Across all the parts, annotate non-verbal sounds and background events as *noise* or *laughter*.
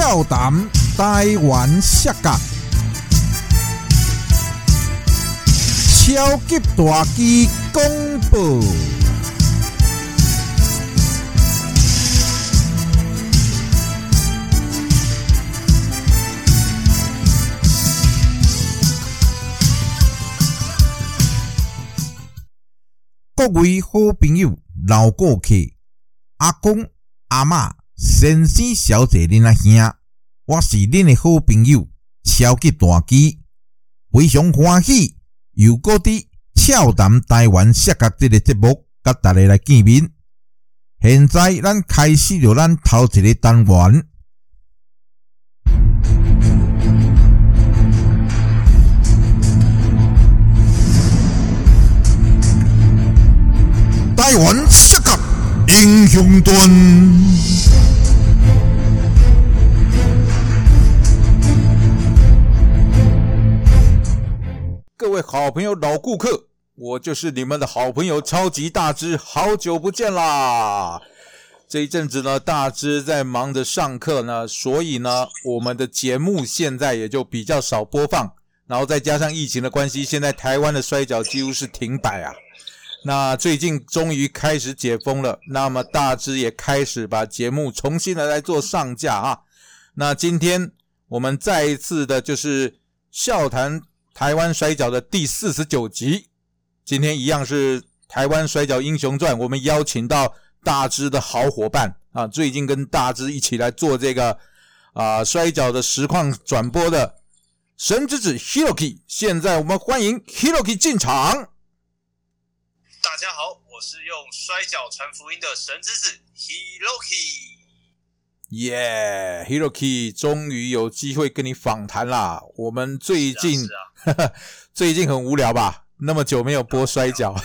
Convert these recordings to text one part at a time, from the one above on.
笑谈台湾摔角，超级大机公布。各位好朋友、老顾客、阿公、阿嬷、先生、小姐、恁阿兄，我是恁的好朋友超级大机，非常欢喜又搁伫俏谈台湾摔角这个节目，甲大家来见面。现在咱开始着咱头一个单元。台湾适合英雄传。各位好朋友、老顾客，我就是你们的好朋友超级大只，好久不见啦！这一阵子呢，大只在忙着上课呢，所以呢，我们的节目现在也就比较少播放。然后再加上疫情的关系，现在台湾的摔角几乎是停摆啊。那最近终于开始解封了，那么大只也开始把节目重新的来做上架啊。那今天我们再一次的就是笑谈台湾摔跤的第四十九集，今天一样是台湾摔跤英雄传，我们邀请到大只的好伙伴啊，最近跟大只一起来做这个啊摔跤的实况转播的神之子 Hiroki，现在我们欢迎 Hiroki 进场。大家好，我是用摔跤传福音的神之子 Hiroki。耶、h i r o k i 终于有机会跟你访谈啦！我们最近、*laughs* 最近很无聊吧？那么久没有播摔跤对疫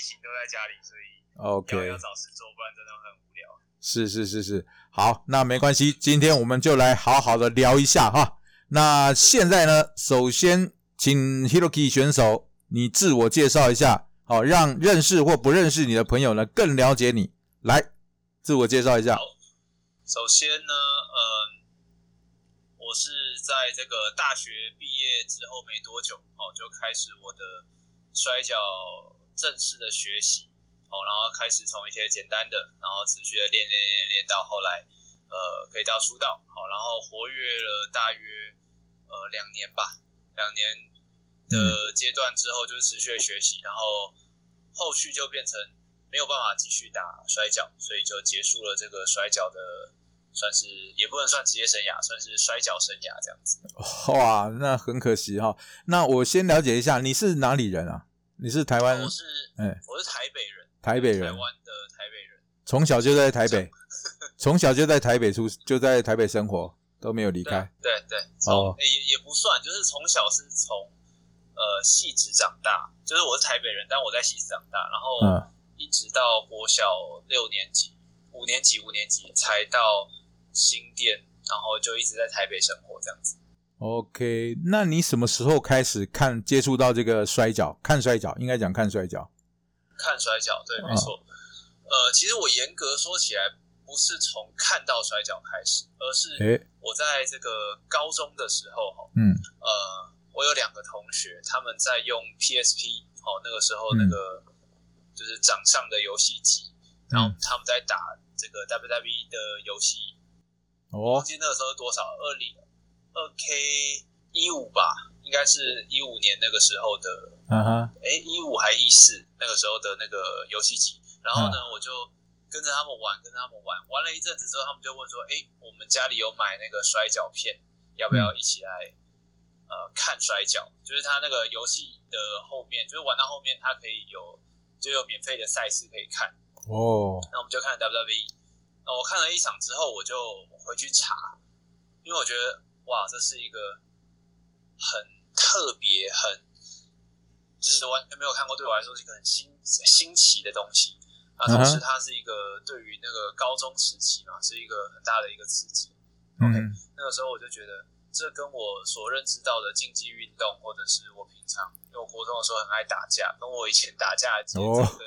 情都在家里，所以要，OK，要找事做，不然真的很无聊。是是是是，好，那没关系，今天我们就来好好的聊一下哈。那现在呢，首先请 Hiroki 选手你自我介绍一下，好，让认识或不认识你的朋友呢更了解你。来，自我介绍一下。好首先呢，嗯，我是在这个大学毕业之后没多久，哦，就开始我的摔跤正式的学习，哦，然后开始从一些简单的，然后持续的练练练练到后来，呃，可以到出道，好，然后活跃了大约呃两年吧，两年的阶段之后就是持续的学习，然后后续就变成没有办法继续打摔跤，所以就结束了这个摔跤的，算是也不能算职业生涯，算是摔跤生涯这样子。*laughs* 哇，那很可惜哈。那我先了解一下，你是哪里人啊？你是台湾我是哎我是台北人，台北人台，湾的台北人，从小就在台北，从小就在台北出，就在台北生活，都没有离开。对对，哦从、也也不算，就是从小是从呃戏子长大，就是我是台北人，但我在戏子长大，然后嗯，一直到国小六年级、五年级、五年级才到新店，然后就一直在台北生活这样子。OK，那你什么时候开始看接触到这个摔跤？看摔跤，应该讲看摔跤。看摔跤，对，嗯没错。呃，其实我严格说起来，不是从看到摔跤开始，而是诶，我在这个高中的时候，哈，嗯呃，我有两个同学，他们在用 PSP，哦，那个时候嗯那个就是掌上的游戏机，然后嗯，他们在打这个 WWE 的游戏，哦忘，记那个时候多少，二零二 K 一五吧，应该是一五年那个时候的嗯哼，哎，一五还一四那个时候的那个游戏机，然后呢，嗯我就跟着他们玩，跟着他们玩，玩了一阵子之后，他们就问说，哎，我们家里有买那个摔跤片，要不要一起来、呃看摔跤？就是他那个游戏的后面，就是玩到后面，它可以有就有免费的赛事可以看，哦，那我们就看 WWE。那我看了一场之后，我就回去查，因为我觉得哇，这是一个很特别、很就是完全没有看过，对我来说是一个很新新奇的东西。那同时，它是一个对于那个高中时期嘛，是一个很大的一个刺激。嗯那个时候我就觉得，这跟我所认知到的竞技运动，或者是我平常因为我国中的时候很爱打架，跟我以前打架的节奏哦跟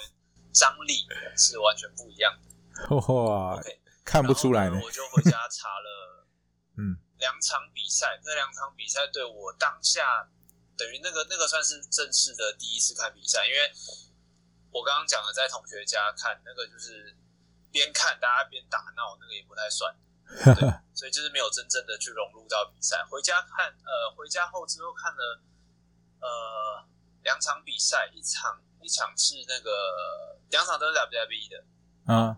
张力是完全不一样的。哇 OK，看不出来呢呢。我就回家查了，*laughs* 嗯，两场比赛，那两场比赛对我当下等于那个那个算是正式的第一次看比赛，因为我刚刚讲的在同学家看那个就是边看大家边打闹，那个也不太算，对，*laughs* 所以就是没有真正的去融入到比赛。回家看，呃，回家后之后看了呃两场比赛，一场一场是那个两场都是 WWE 的，啊，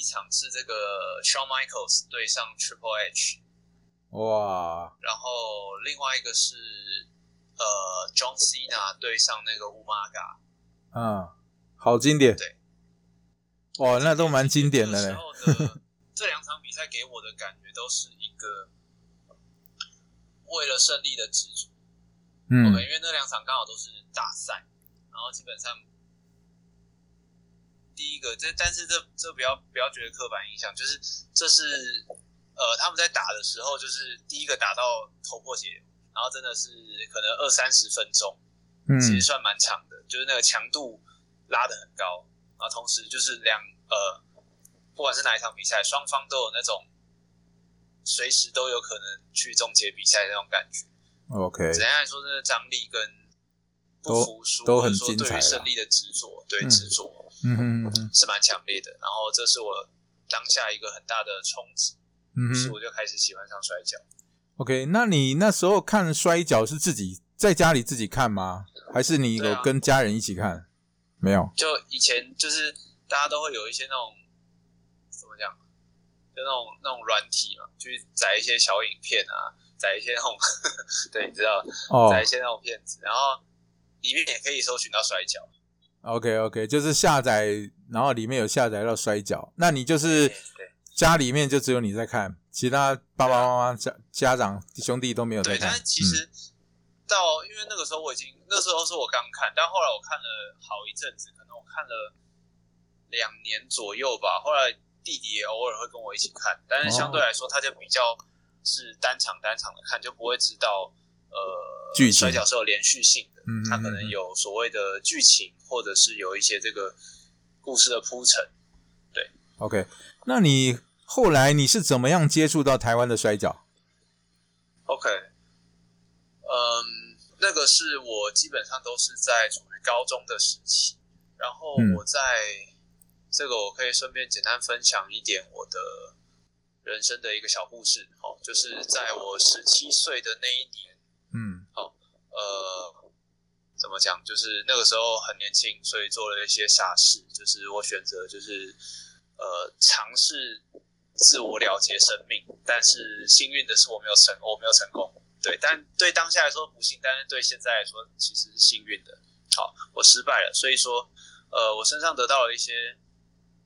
一场是这个 Shawn Michaels 对上 Triple H，哇，然后另外一个是呃 John Cena 对上那个 Umaga，啊，好经典。对，哇，那都蛮经典的嘞。*laughs* 这两场比赛给我的感觉都是一个为了胜利的执着。嗯因为那两场刚好都是大赛，然后基本上第一个这但是这这不要不要觉得刻板印象，就是这是呃他们在打的时候，就是第一个打到头破血流，然后真的是可能二三十分钟，嗯其实算蛮长的，就是那个强度拉得很高，然后同时就是两呃不管是哪一场比赛，双方都有那种随时都有可能去终结比赛的那种感觉。，OK，怎样来说，这个张力跟不服输，都都很或者说精彩啦对于胜利的执着，对嗯执着嗯哼嗯哼是蛮强烈的。然后这是我当下一个很大的冲击，嗯哼于是我就开始喜欢上摔跤。，OK，那你那时候看摔跤是自己在家里自己看吗？还是你有跟家人一起看？没有，就以前就是大家都会有一些那种怎么讲，就那种那种软体嘛，去载一些小影片啊，载一些那种 *laughs* 对，你知道，哦载一些那种片子，然后里面也可以搜寻到摔跤。，OK OK，就是下载，然后里面有下载到摔跤，那你就是对对家里面就只有你在看，其他爸爸妈妈家家长兄弟都没有在对，看。但是其实到、因为那个时候我已经那时候是我刚看，但后来我看了好一阵子，可能我看了两年左右吧。后来弟弟也偶尔会跟我一起看，但是相对来说他就比较是单场单场的看，就不会知道呃剧情摔跤是有连续性的，嗯，嗯它可能有所谓的剧情，或者是有一些这个故事的铺陈。对 OK，那你后来你是怎么样接触到台湾的摔跤？OK，嗯，那个是我基本上都是在处于高中的时期，然后嗯我在、这个我可以顺便简单分享一点我的人生的一个小故事，哦，就是在我十七岁的那一年，嗯好呃，怎么讲，就是那个时候很年轻，所以做了一些傻事，就是我选择就是呃尝试自我了结生命，但是幸运的是我没有成，我没有成功。对，但对当下来说不幸，但是对现在来说其实是幸运的。好，我失败了，所以说，呃，我身上得到了一些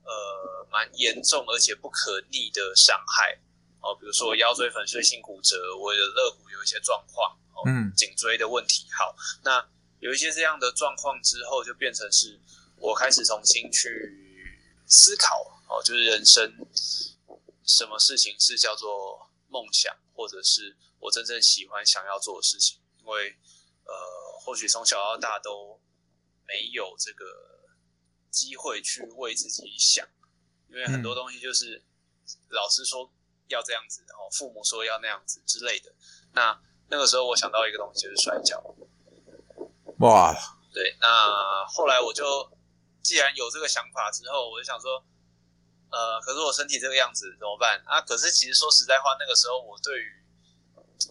呃蛮严重而且不可逆的伤害。哦，比如说腰椎粉碎性骨折，我的肋骨有一些状况，哦，嗯颈椎的问题。好，那有一些这样的状况之后，就变成是我开始重新去思考，哦，就是人生什么事情是叫做梦想，或者是我真正喜欢想要做的事情。因为呃，或许从小到大都没有这个机会去为自己想，因为很多东西就是老师说要这样子，然后父母说要那样子之类的。那那个时候我想到一个东西就是摔跤，哇，对，那后来我就既然有这个想法之后，我就想说，呃，可是我身体这个样子怎么办？啊？可是其实说实在话，那个时候我对于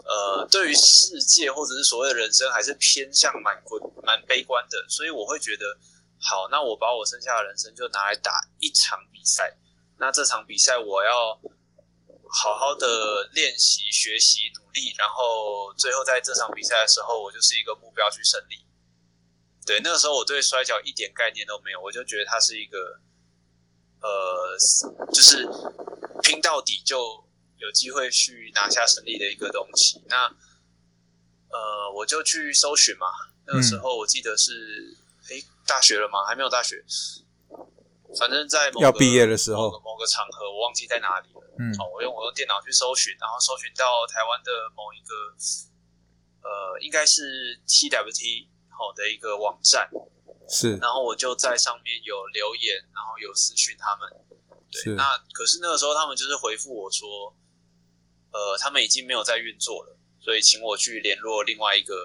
呃对于世界或者是所谓的人生还是偏向蛮观蛮悲观的，所以我会觉得，好，那我把我剩下的人生就拿来打一场比赛，那这场比赛我要好好的练习、学习、努力，然后最后在这场比赛的时候，我就是一个目标去胜利。对，那个时候我对摔跤一点概念都没有，我就觉得它是一个，呃，就是拼到底就有机会去拿下胜利的一个东西。那，呃，我就去搜寻嘛。那个时候我记得是，诶，大学了吗？还没有大学，反正在某个要毕业的时候。某个场合，我忘记在哪里了。嗯。哦，我用我用电脑去搜寻，然后搜寻到台湾的某一个，呃，应该是 TWT 好的一个网站，是。然后我就在上面有留言，然后有私讯他们，对，那可是那个时候他们就是回复我说，呃，他们已经没有在运作了，所以请我去联络另外一个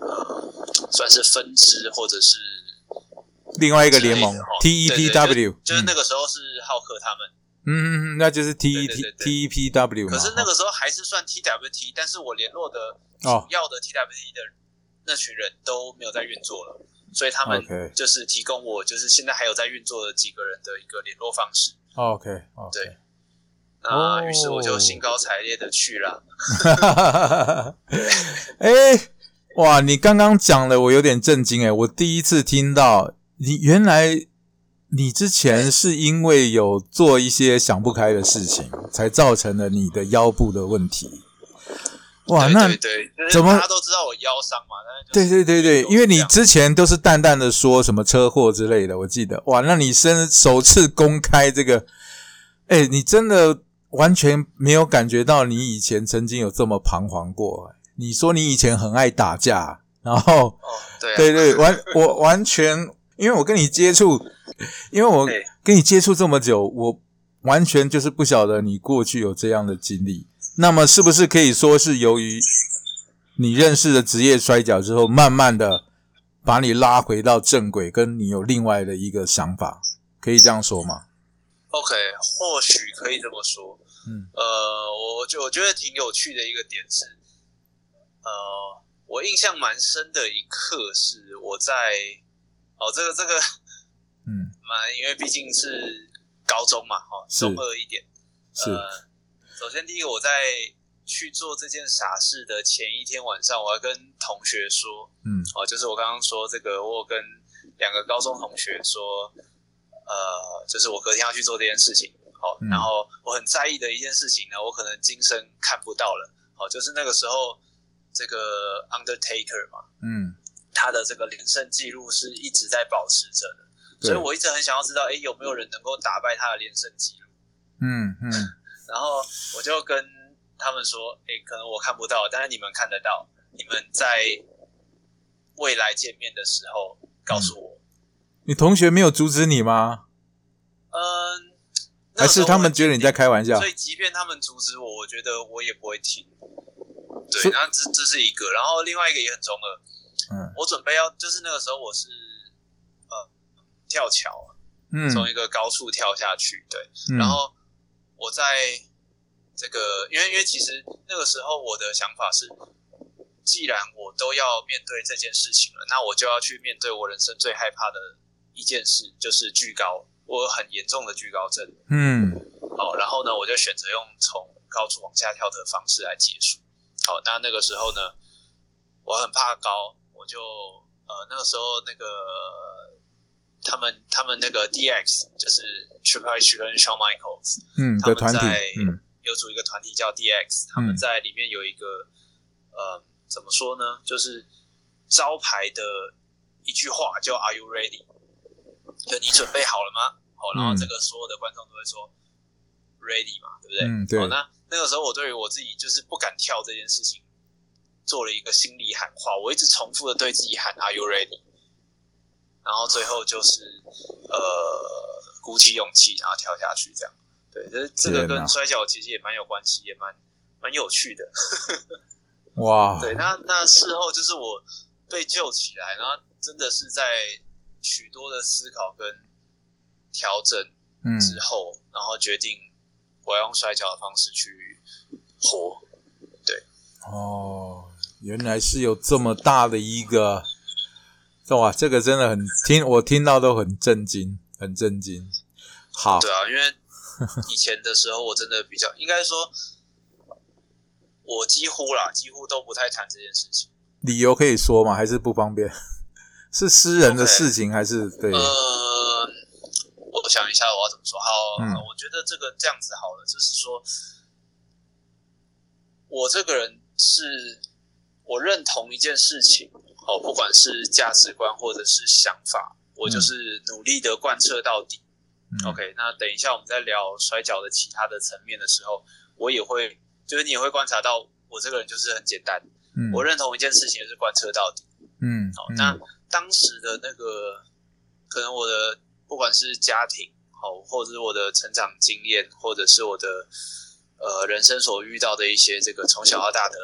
呃，算是分支或者是另外一个联盟 T E 对 P 对 W，就是那个时候是浩克他们，嗯嗯嗯，那就是 T E 对 T T E P W 嘛。可是那个时候还是算 TWT，但是我联络的哦主要的 TWT 的那群人都没有在运作了，所以他们就是提供我就是现在还有在运作的几个人的一个联络方式。OK 对那哦于是我就兴高采烈的去了。*laughs* 哎，哇！你刚刚讲的我有点震惊哎，我第一次听到你原来你之前是因为有做一些想不开的事情，才造成了你的腰部的问题。哇，对那怎么大家都知道我腰伤嘛？但是对对对对，因为你之前都是淡淡的说什么车祸之类的，我记得哇，那你身首次公开这个，哎，你真的完全没有感觉到你以前曾经有这么彷徨过。你说你以前很爱打架，然后哦，对啊对对，完我完全，因为我跟你接触，因为我跟你接触这么久，我完全就是不晓得你过去有这样的经历。那么是不是可以说是由于你认识了职业摔跤之后，慢慢的把你拉回到正轨，跟你有另外的一个想法，可以这样说吗？OK，或许可以这么说。嗯，呃，我就我觉得挺有趣的一个点是，呃，我印象蛮深的一刻是我在哦，这个这个嗯，蛮，因为毕竟是高中嘛，哈、是。中二一点。是，呃，首先第一个，我在去做这件傻事的前一天晚上，我要跟同学说，嗯。哦，就是我刚刚说这个，我有跟两个高中同学说，呃，就是我隔天要去做这件事情，好、嗯。然后我很在意的一件事情呢，我可能今生看不到了，好、就是那个时候这个 Undertaker 嘛，嗯，他的这个连胜记录是一直在保持着的，所以我一直很想要知道，哎，有没有人能够打败他的连胜记录？嗯嗯，*laughs* 然后我就跟他们说，哎，可能我看不到，但是你们看得到。你们在未来见面的时候告诉我。你同学没有阻止你吗？嗯，那还是他们觉得你在开玩笑所？以即便他们阻止我，我觉得我也不会停。所以，对那这这是一个，然后另外一个也很中二。嗯我准备要，就是那个时候我是呃跳桥，嗯，从一个高处跳下去，对。嗯然后我在这个，因为因为其实那个时候我的想法是，既然我都要面对这件事情了，那我就要去面对我人生最害怕的一件事，就是巨高。我有很严重的巨高症，嗯好，然后呢，我就选择用从高处往下跳的方式来结束。好，那那个时候呢，我很怕高，我就呃那个时候那个他们他们那个 DX 就是 Triple H 跟 Shawn Michaels 嗯他们在，嗯有组一个团体叫 DX，他们在里面有一个呃怎么说呢，就是招牌的一句话叫 Are you ready？就你准备好了吗？好，然后这个所有的观众都会说 ready 嘛，对不对？嗯对好，那那个时候我对于我自己就是不敢跳这件事情，做了一个心理喊话，我一直重复的对自己喊 Are you ready？然后最后就是呃鼓起勇气，然后跳下去这样。对，这这个跟摔跤其实也蛮有关系，也蛮蛮有趣的。*laughs* 哇，对，那那事后就是我被救起来，然后真的是在许多的思考跟调整嗯之后，然后决定我要用摔跤的方式去活。对哦，原来是有这么大的一个，哇，这个真的很听我听到都很震惊，很震惊。好，对啊，因为以前的时候我真的比较，应该说，我几乎啦，几乎都不太谈这件事情。理由可以说吗？还是不方便？*laughs* 是私人的事情还是对？呃，我想一下我要怎么说。好，嗯我觉得这个这样子好了，就是说，我这个人是我认同一件事情，哦，不管是价值观或者是想法，我就是努力的贯彻到底。嗯 OK，那等一下我们在聊摔跤的其他的层面的时候，我也会，就是你也会观察到，我这个人就是很简单，嗯我认同一件事情就是贯彻到底。嗯好，嗯那当时的那个，可能我的不管是家庭，好，或者是我的成长经验，或者是我的呃人生所遇到的一些这个从小到大的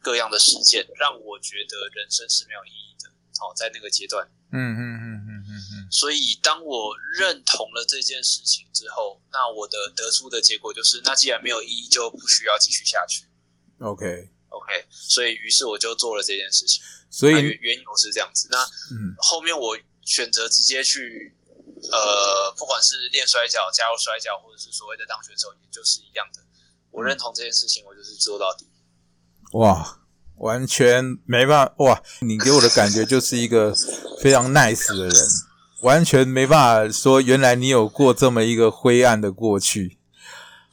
各样的事件，让我觉得人生是没有意义的。好，在那个阶段，嗯嗯嗯嗯嗯嗯，所以当我认同了这件事情之后，那我的得出的结果就是，那既然没有意义，就不需要继续下去。OK，OK，所以于是我就做了这件事情。所以那缘缘由是这样子。那嗯后面我选择直接去，呃，不管是练摔跤、加入摔跤，或者是所谓的当选手，也就是一样的。我认同这件事情，我就是做到底。哇，完全没办法哇！你给我的感觉就是一个非常 nice 的人，完全没办法说原来你有过这么一个灰暗的过去。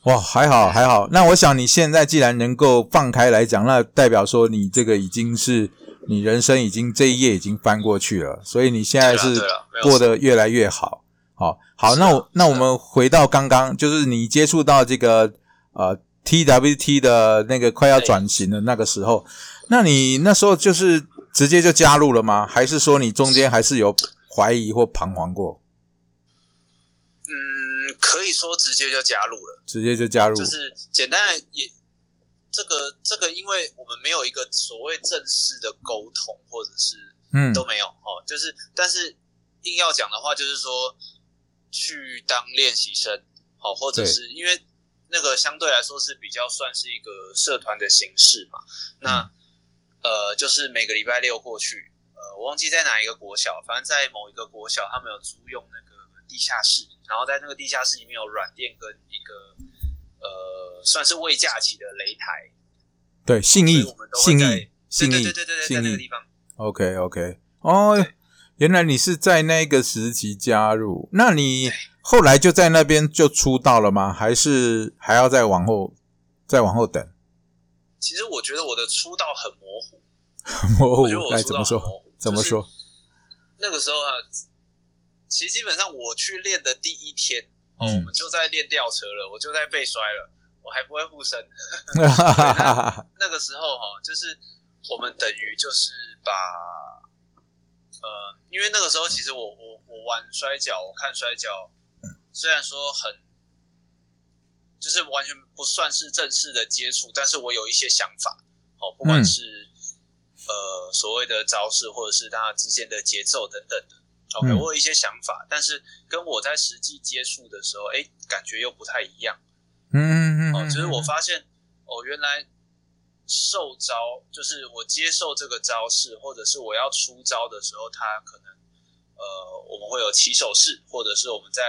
哇，还好还好。那我想你现在既然能够放开来讲，那代表说你这个已经是你人生已经这一页已经翻过去了，所以你现在是过得越来越好。好，好，那我那我们回到刚刚，就是你接触到这个呃 TWT 的那个快要转型的那个时候，那你那时候就是直接就加入了吗？还是说你中间还是有怀疑或彷徨过？嗯，可以说直接就加入了，直接就加入？就是简单的也。这个这个，因为我们没有一个所谓正式的沟通，或者是嗯都没有哦，就是但是硬要讲的话，就是说去当练习生，好、或者是因为那个相对来说是比较算是一个社团的形式嘛，那、呃就是每个礼拜六过去，呃我忘记在哪一个国小，反正在某一个国小，他们有租用那个地下室，然后在那个地下室里面有软垫跟一个呃算是未架起的擂台，对，信义信在义信义对对对对对，在信那个地方。OK OK，哦，原来你是在那个时期加入，那你后来就在那边就出道了吗？还是还要再往后再往后等？其实我觉得我的出道很模糊，*laughs* 哦我觉得，我来怎么说出道很模？糊。怎么说？那个时候啊，其实基本上我去练的第一天，我们就在练吊车了，我就在被摔了，我还不会护身。*laughs* 那个时候哈、就是我们等于就是把，呃，因为那个时候其实我我我玩摔跤，我看摔跤，虽然说很，就是完全不算是正式的接触，但是我有一些想法，哦，不管嗯是、呃所谓的招式，或者是它之间的节奏等等的。OK，、嗯我有一些想法，但是跟我在实际接触的时候，哎，感觉又不太一样。嗯嗯嗯，哦，就是我发现哦，原来受招就是我接受这个招式，或者是我要出招的时候，他可能呃我们会有起手式，或者是我们在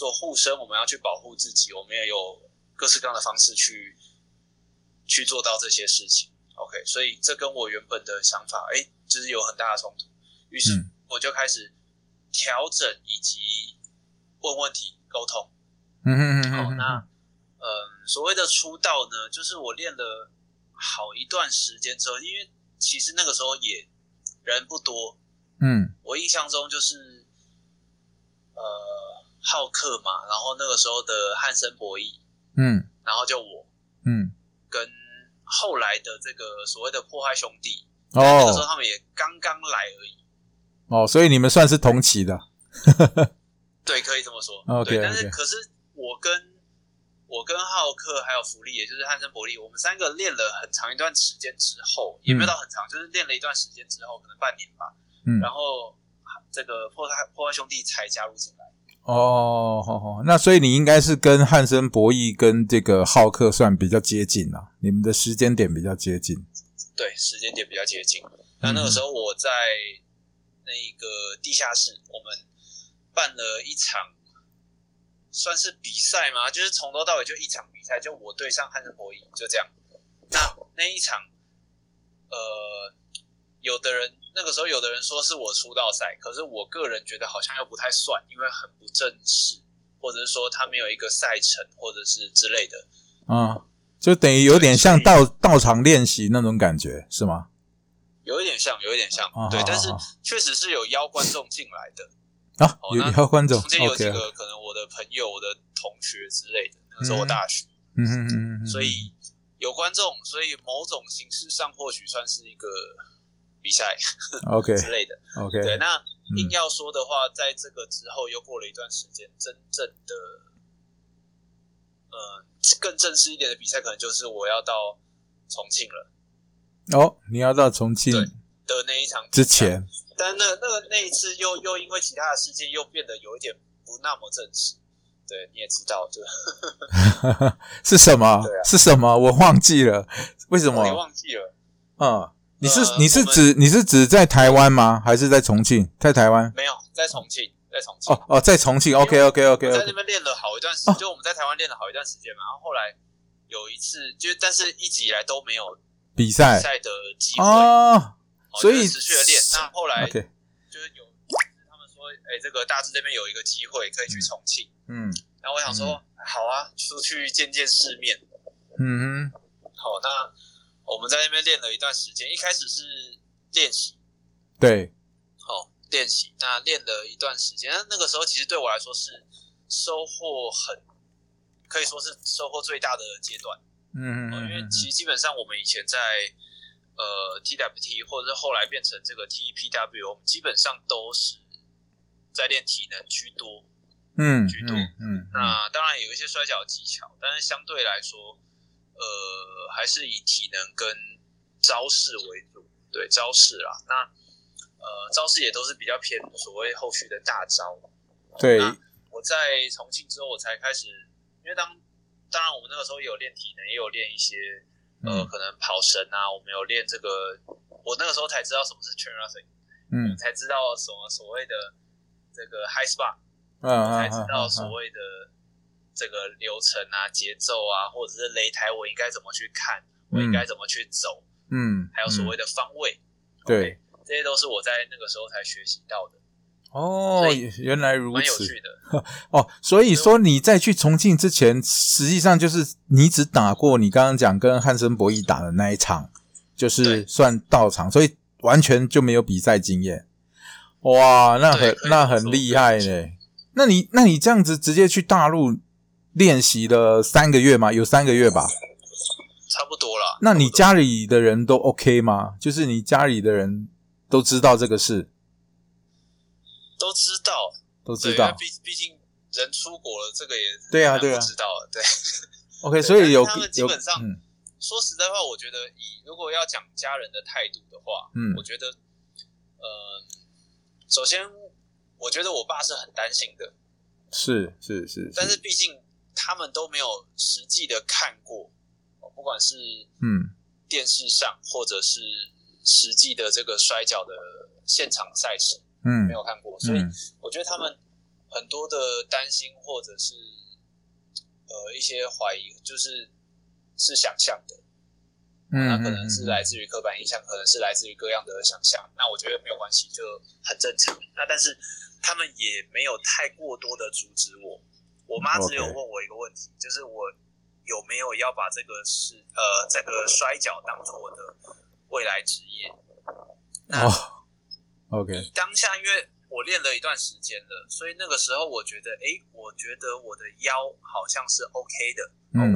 做护身，我们要去保护自己，我们也有各式各样的方式去去做到这些事情。OK，所以这跟我原本的想法，哎，就是有很大的冲突。于是嗯我就开始调整以及问问题、沟通。嗯嗯嗯好，嗯，那嗯，所谓的出道呢，就是我练了好一段时间之后，因为其实那个时候也人不多，嗯我印象中就是呃浩克嘛，然后那个时候的汉森博弈，嗯然后就我嗯跟后来的这个所谓的破坏兄弟，哦那个时候哦他们也刚刚来而已，哦，所以你们算是同期的。*laughs* 对，可以这么说。OK，对，但是可是我跟我跟浩克还有福利，也就是汉森伯利，我们三个练了很长一段时间之后，也没有到很长，就是练了一段时间之后，可能半年吧。嗯然后这个破坏破坏兄弟才加入进来。哦，好好，那所以你应该是跟汉森博弈跟这个浩克算比较接近啊，你们的时间点比较接近。对，时间点比较接近。那那个时候我在那个地下室，我们办了一场。算是比赛吗？就是从头到尾就一场比赛，就我对上汉森博弈，就这样。那那一场，呃，有的人那个时候有的人说是我出道赛，可是我个人觉得好像又不太算，因为很不正式，或者是说他没有一个赛程，或者是之类的。啊，就等于有点像到到场练习那种感觉，是吗？有一点像，有一点像，对，但是确实是有邀观众进来的，啊，哦有邀观众中间有几个可能我的朋友、我的同学之类的，那时候我大学，嗯嗯嗯嗯，所以有观众，所以某种形式上或许算是一个比赛 OK *laughs* 之类的。OK，对，那硬要说的话，在这个之后又过了一段时间，真正的，呃，更正式一点的比赛，可能就是我要到重庆了。哦，你要到重庆的那一场之前，但那那个那一次又又因为其他的事件又变得有一点不那么正式。对，你也知道，就 *laughs* 是什么？*laughs* 对啊是什么？我忘记了，为什么？你忘记了？嗯，你是、呃你是指你是指在台湾吗？还是在重庆？在台湾？没有，在重庆，在重庆。哦哦，在重庆。OK OK 我 OK 在那。边练了好一段时哦就我们在台湾练了好一段时间嘛。然后后来有一次，就但是一直以来都没有比赛比赛的机会，哦，哦所以持续的练。那后来就是有他们说，哎，这个大致这边有一个机会可以去重庆。嗯然后我想说，好啊，出去见见世面。嗯哼，好，那我们在那边练了一段时间，一开始是练习，对，哦，练习。那练了一段时间，那那个时候其实对我来说是收获很，可以说是收获最大的阶段。嗯嗯哦因为嗯其实基本上我们以前在呃 TWT 或者是后来变成这个 TPW，我们基本上都是在练体能居多。嗯居多嗯嗯，那当然有一些摔跤技巧，但是相对来说，呃，还是以体能跟招式为主。对招式啦，那呃招式也都是比较偏所谓后续的大招。对，我在重庆之后，我才开始，因为当当然我们那个时候也有练体能，也有练一些呃嗯可能跑绳啊，我们有练这个，我那个时候才知道什么是 train running，嗯才知道什么所谓的这个 high spot。嗯才知嗯道所谓的这个流程啊、节奏啊，或者是擂台我应该怎么去看，我应该怎么去走，嗯，还有所谓的方位，对，这些都是我在那个时候才学习到的，哦，原来如此。蛮有趣的。*laughs* 哦，所以说你在去重庆之前，实际上就是你只打过你刚刚讲跟汉森博弈打的那一场，就是算到场，所以完全就没有比赛经验。哇，那很那很厉害呢。那你那你这样子直接去大陆练习了三个月吗？有三个月吧？差不多了。那你家里的人都 OK 吗？就是你家里的人都知道这个事，都知道，都知道。毕毕竟人出国了，这个也对啊对啊知道了。对，OK，所以有他们基本上嗯说实在话，我觉得以如果要讲家人的态度的话，嗯我觉得，呃，首先我觉得我爸是很担心的，是是是，但是毕竟他们都没有实际的看过，哦不管是嗯电视上或者是实际的这个摔跤的现场赛事嗯没有看过，所以嗯我觉得他们很多的担心或者是呃一些怀疑，就是是想象的，嗯，那可能是嗯来自于刻板印象，可能是来自于各样的想象。那我觉得没有关系，就很正常。那但是他们也没有太过多的阻止我。我妈只有问我一个问题就是我有没有要把这个是呃这个摔跤当做我的未来职业。那哦，OK，当下，因为我练了一段时间了，所以那个时候我觉得，诶，我觉得我的腰好像是 OK 的，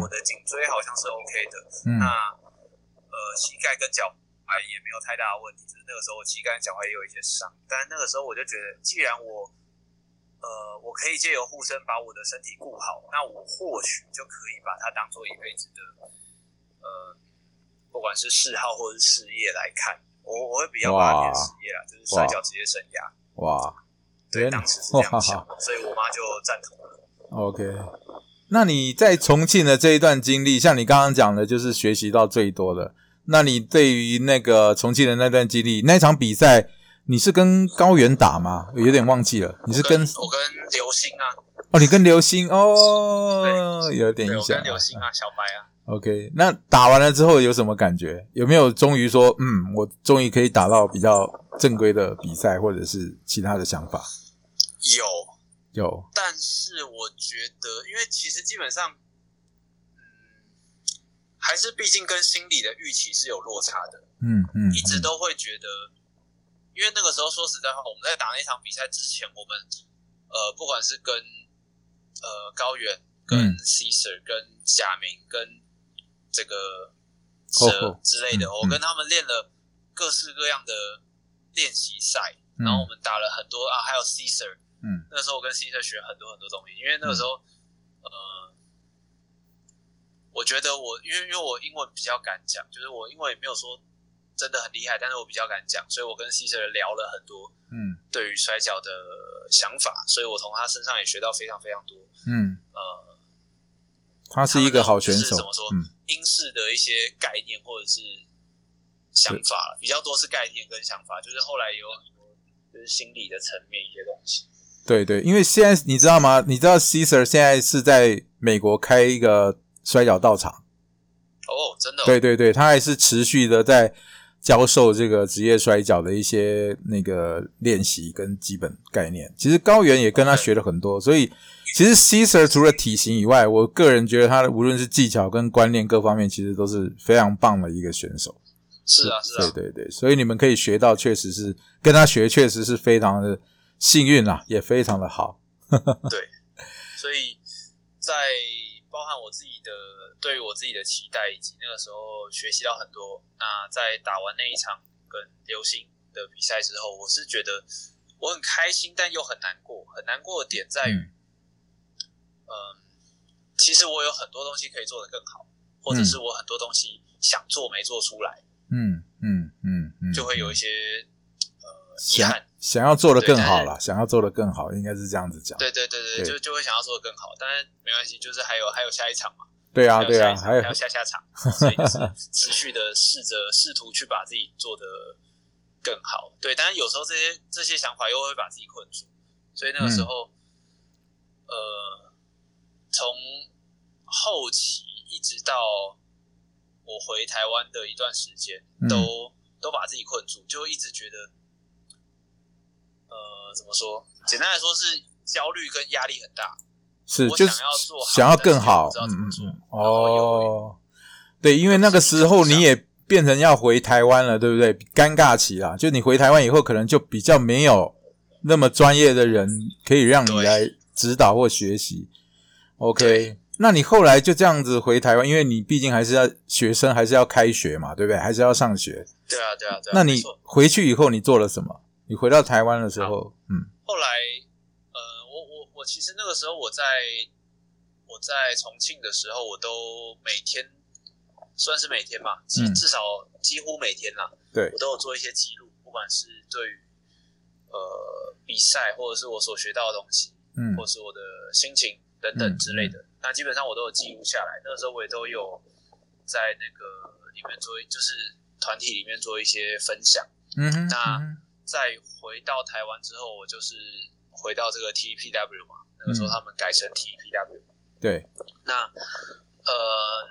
我的颈椎好像是 OK 的，嗯。那呃膝盖跟脚踝也没有太大的问题，就是那个时候我膝盖跟脚踝也有一些伤，但是那个时候我就觉得，既然我呃我可以借由护身把我的身体顾好，那我或许就可以把它当做一辈子的呃不管是嗜好或者是事业来看，我我会比较把它变事业啦，就是摔跤职业生涯。哇对，当时是这样想的，所以我妈就赞同了。，OK。那你在重庆的这一段经历，像你刚刚讲的，就是学习到最多的。那你对于那个重庆的那段经历，那场比赛，你是跟高原打吗？有点忘记了。你是跟我跟刘星啊，哦，你跟刘星哦，有点印象跟。刘星啊，小白啊，OK，那打完了之后有什么感觉？有没有终于说，嗯，我终于可以打到比较正规的比赛，或者是其他的想法？有，有，但是我觉得，因为其实基本上，嗯，还是毕竟跟心理的预期是有落差的，嗯嗯，一直都会觉得，因为那个时候说实在话，我们在打那场比赛之前，我们呃，不管是跟呃高远、跟嗯。Caesar、跟贾明、跟这个哦蛇哦之类的，嗯我跟他们练了各式各样的练习赛，嗯然后我们打了很多啊，还有 Caesar，嗯。那个时候我跟 Caesar 学很多很多东西，因为那个时候，呃，我觉得我因为因为我英文比较敢讲，就是我英文也没有说真的很厉害，但是我比较敢讲，所以我跟 Caesar 聊了很多嗯。对于摔跤的想法，所以我从他身上也学到非常非常多，嗯，呃，他是一个好选手怎么说，嗯。英式的一些概念或者是想法，比较多是概念跟想法，就是后来有很多就是心理的层面一些东西。对对，因为现在你知道吗？你知道 Caesar 现在是在美国开一个摔跤道场，哦，真的、哦，对对对，他还是持续的在教授这个职业摔跤的一些那个练习跟基本概念。其实高原也跟他学了很多，所以其实 Caesar 除了体型以外，我个人觉得他的无论是技巧跟观念各方面，其实都是非常棒的一个选手。是啊，是啊，对对对，所以你们可以学到，确实是跟他学，确实是非常的幸运啊，也非常的好。*laughs* 对，所以在包含我自己的对于我自己的期待，以及那个时候学习到很多。那在打完那一场跟流星的比赛之后，我是觉得我很开心，但又很难过。很难过的点在于，嗯嗯，其实我有很多东西可以做得更好，或者是我很多东西想做没做出来，嗯嗯嗯嗯，就会有一些呃遗憾。想要做的更好了，想要做的更好，应该是这样子讲。对对对对，对就就会想要做的更好，但是没关系，就是还有还有下一场嘛。对啊对啊，还有下下下场，所以就是 *laughs* 持续的试着试图去把自己做得更好。对，但是有时候这些这些想法又会把自己困住，所以那个时候，呃，从后期一直到我回台湾的一段时间，嗯都都把自己困住，就一直觉得，呃，怎么说？简单来说是焦虑跟压力很大。我是就是想要更好，嗯嗯哦，对，因为那个时候你也变成要回台湾了，对不对？尴尬期啦，就你回台湾以后，可能就比较没有那么专业的人可以让你来指导或学习。OK，那你后来就这样子回台湾，因为你毕竟还是要学生，还是要开学嘛，对不对？还是要上学。对啊，对啊，对啊。那你回去以后，你做了什么？你回到台湾的时候，嗯后来，呃，其实那个时候我在我在重庆的时候，我都每天算是每天吧，至嗯至少几乎每天啦，对我都有做一些记录，不管是对于呃比赛，或者是我所学到的东西，嗯或是我的心情等等之类的。那基本上我都有记录下来。那个时候我也都有在那个里面做，就是团体里面做一些分享。嗯，那嗯再回到台湾之后，我就是回到这个 TPW 嘛，那个时候嗯。他们改成 TPW，、对，那呃，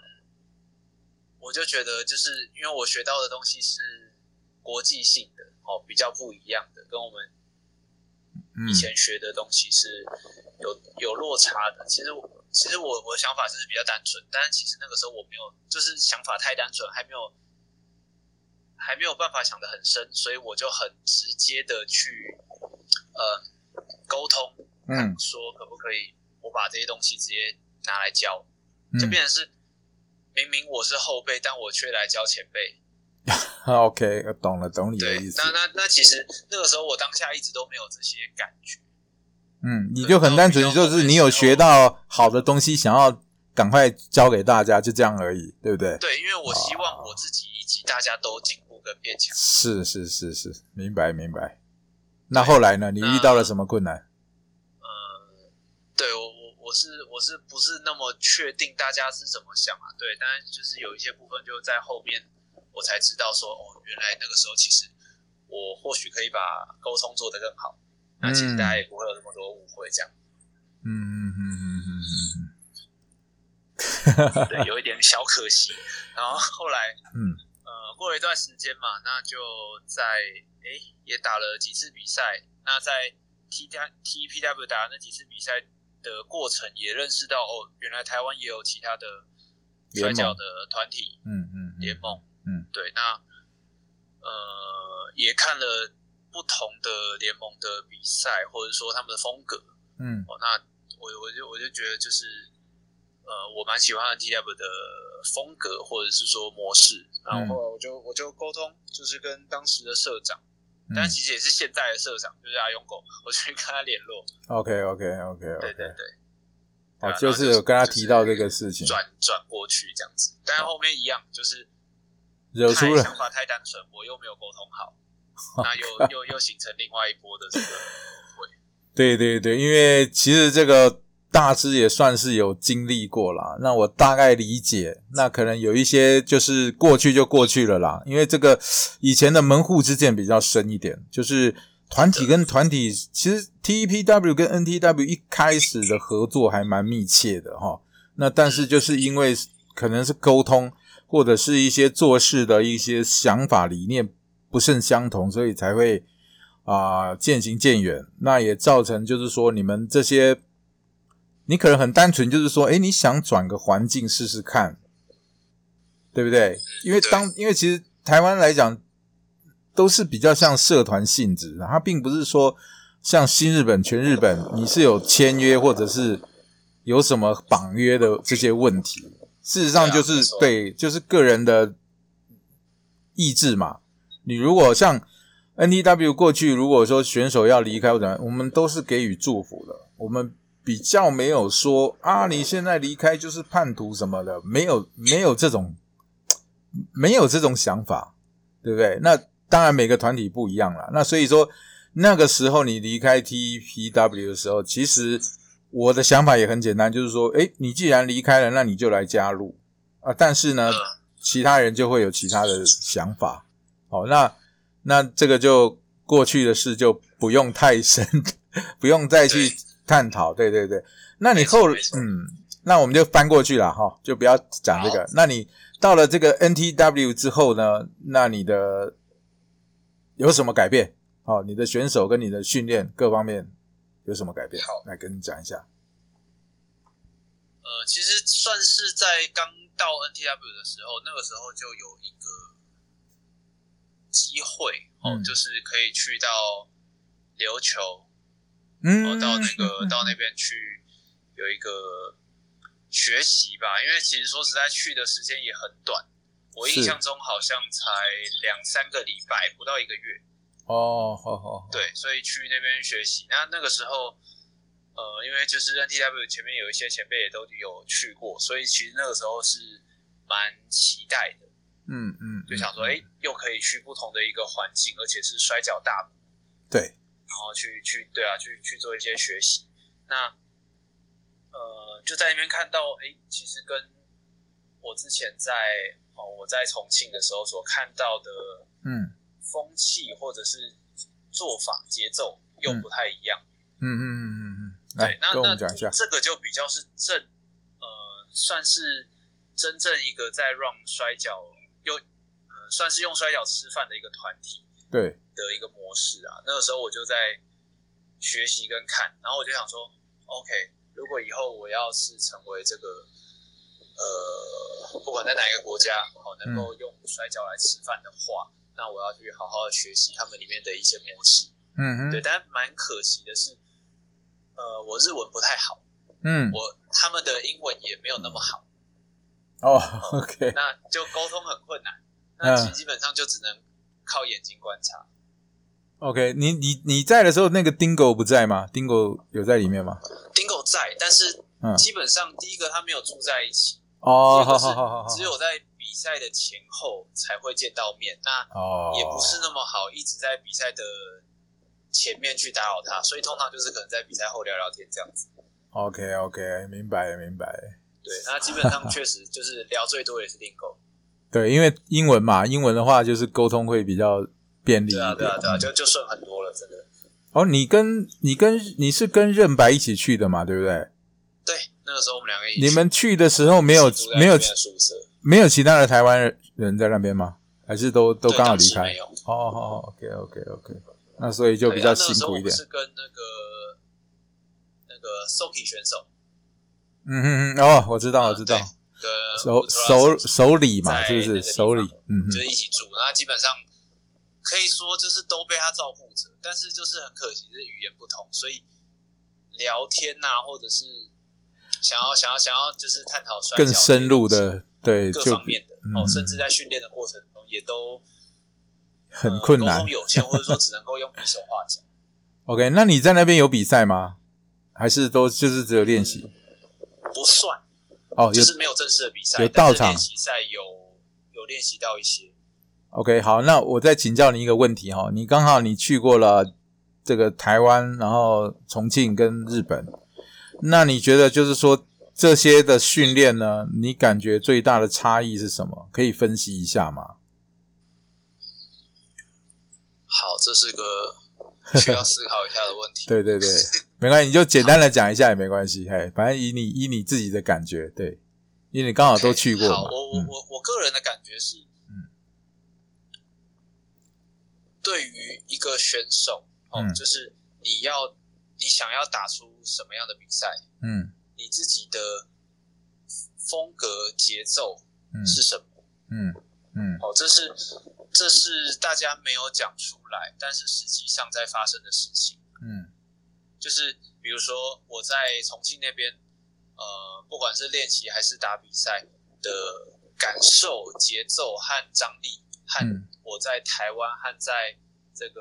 我就觉得就是因为我学到的东西是国际性的哦，比较不一样的，跟我们嗯。以前学的东西是有有落差的。其实我其实我我的想法就是比较单纯，但是其实那个时候我没有，就是想法太单纯，还没有还没有办法想得很深，所以我就很直接的去呃沟通，嗯说可不可以我把这些东西直接拿来教，嗯就变成是明明我是后辈，但我却来教前辈。*laughs* OK，我懂了，懂你的意，思。那那那其实那个时候我当下一直都没有这些感觉。嗯，你就很单纯，就是你有学到好的东西，想要赶快教给大家，就这样而已，对不对？对，因为我希望我自己以及大家都进步跟变强。是是是是，明白明白。那后来呢？你遇到了什么困难？呃，对我我我是我是不是那么确定大家是怎么想啊？对，但是就是有一些部分就在后面我才知道说，哦，原来那个时候其实我或许可以把沟通做得更好，那其实大家也不会有那么多误会，这样。嗯嗯嗯嗯嗯嗯对，有一点小可惜。然后后来，嗯呃，过了一段时间嘛，那就在诶也打了几次比赛。那在 T T P W 打那几次比赛的过程，也认识到哦，原来台湾也有其他的摔跤的团体嗯嗯联盟。嗯，对，那呃也看了不同的联盟的比赛，或者说他们的风格。嗯哦，那我我就我就觉得就是，呃，我蛮喜欢 T W 的风格或者是说模式，然后后来我就我就沟通，就是跟当时的社长，但其实也是现在的社长，就是阿勇狗，我去跟他联络。OK OK OK OK，对对对，哦，啊就是有跟他提到这个事情，转转过去这样子，但是后面一样就是惹出了太想法太单纯，我又没有沟通好，那又 *laughs* 又又形成另外一波的这个会。对对对，因为其实这个大致也算是有经历过啦，那我大概理解，那可能有一些就是过去就过去了啦，因为这个以前的门户之见比较深一点，就是团体跟团体，其实 TEPW 跟 NTW 一开始的合作还蛮密切的哈，那但是就是因为可能是沟通或者是一些做事的一些想法理念不甚相同，所以才会。啊、渐行渐远，那也造成就是说你们这些，你可能很单纯，就是说，哎，你想转个环境试试看，对不对？因为当因为其实台湾来讲，都是比较像社团性质，它并不是说像新日本、全日本，你是有签约或者是有什么绑约的这些问题。事实上就是对就是个人的意志嘛。你如果像 NTW 过去，如果说选手要离开或者我们都是给予祝福的，我们比较没有说啊，你现在离开就是叛徒什么的，没有没有这种 *tsk* 没有这种想法，对不对？那当然每个团体不一样啦。那所以说那个时候你离开 TPW 的时候，其实我的想法也很简单，就是说，诶，你既然离开了，那你就来加入啊。但是呢，其他人就会有其他的想法。好，那那这个就过去的事就不用太深，*laughs* 不用再去探讨。对对对，那你后嗯，那我们就翻过去了哈，就不要讲这个。那你到了这个 NTW 之后呢，那你的有什么改变？哦，你的选手跟你的训练各方面有什么改变？好来跟你讲一下。呃，其实算是在刚到 NTW 的时候，那个时候就有一个机会哦，嗯就是可以去到琉球，嗯哦，到那个到那边去有一个学习吧。因为其实说实在，去的时间也很短，我印象中好像才两三个礼拜，不到一个月。哦，好好，对，所以去那边学习。那那个时候，呃，因为就是 NTW 前面有一些前辈也都有去过，所以其实那个时候是蛮期待的，嗯嗯，就想说，哎、又可以去不同的一个环境，而且是摔跤大，对，然后去去对啊，去去做一些学习。那呃，就在那边看到，哎、其实跟我之前在哦我在重庆的时候所看到的嗯风气或者是做法节奏又不太一样。嗯嗯嗯嗯嗯，来对，那那们讲一下。这个就比较是正，呃，算是真正一个在 run 摔跤，又呃，算是用摔跤吃饭的一个团体对，的一个模式啊。那个时候我就在学习跟看，然后我就想说，OK，如果以后我要是成为这个。呃，不管在哪一个国家，哦，能够用摔跤来吃饭的话，那我要去好好的学习他们里面的一些模式。嗯哼，对，但蛮可惜的是，呃，我日文不太好，嗯，我他们的英文也没有那么好，哦，OK，那就沟通很困难。嗯那其基本上就只能靠眼睛观察。OK，你你你在的时候，那个 Dingo 不在吗？Dingo 有在里面吗？Dingo 在，但是嗯，基本上第一个他没有住在一起，哦，只有在比赛的前后才会见到面，那哦，也不是那么好，一直在比赛的前面去打扰他，所以通常就是可能在比赛后聊聊天这样子。OK OK，明白了明白了。对，那基本上确实就是聊最多也是 Dingo。对，因为英文嘛，英文的话就是沟通会比较便利一对啊，点。对啊，对啊，嗯就就顺很多了，真的。哦，你跟你跟你是跟任白一起去的嘛，对不对？对，那个时候我们两个一起你们去的时候没有没有没有其他的台湾人在那边吗？还是都都刚好离开没？有哦哦哦，OK OK OK，那所以就比较辛苦一点。是跟那个那个 Soki 选手，嗯嗯嗯，哦，我知道我知道，对的首首首礼嘛，在是不是那个地首礼方？嗯，就是一起住，那基本上可以说就是都被他照顾着，但是就是很可惜，是语言不同，所以聊天呐、或者是想要想要想要就是探讨更深入的，对，就各方面的、嗯哦，甚至在训练的过程中也都很困难沟通。有限，或者说只能够用比手画脚。*laughs* OK，那你在那边有比赛吗？还是都就是只有练习？不算，哦，有就是没有正式的比赛，有到场练习赛有有练习到一些。OK，好，那我再请教你一个问题哈，你刚好你去过了这个台湾，然后重庆跟日本，那你觉得就是说这些的训练呢，你感觉最大的差异是什么？可以分析一下吗？好，这是个需要思考一下的问题。对 *laughs* 对对，没关系，你就简单的讲一下也没关系，嘿，反正以你以你自己的感觉，对，因为你刚好都去过嘛好，，我我嗯。我我个人的感觉是，嗯。对于一个选手，哦，嗯。就是你要你想要打出什么样的比赛，嗯。你自己的风格节奏嗯。是什么？嗯嗯。哦，这是这是大家没有讲出来，但是实际上在发生的事情。嗯就是比如说我在重庆那边，呃，不管是练习还是打比赛的感受、节奏和张力，和嗯。我在台湾和在这个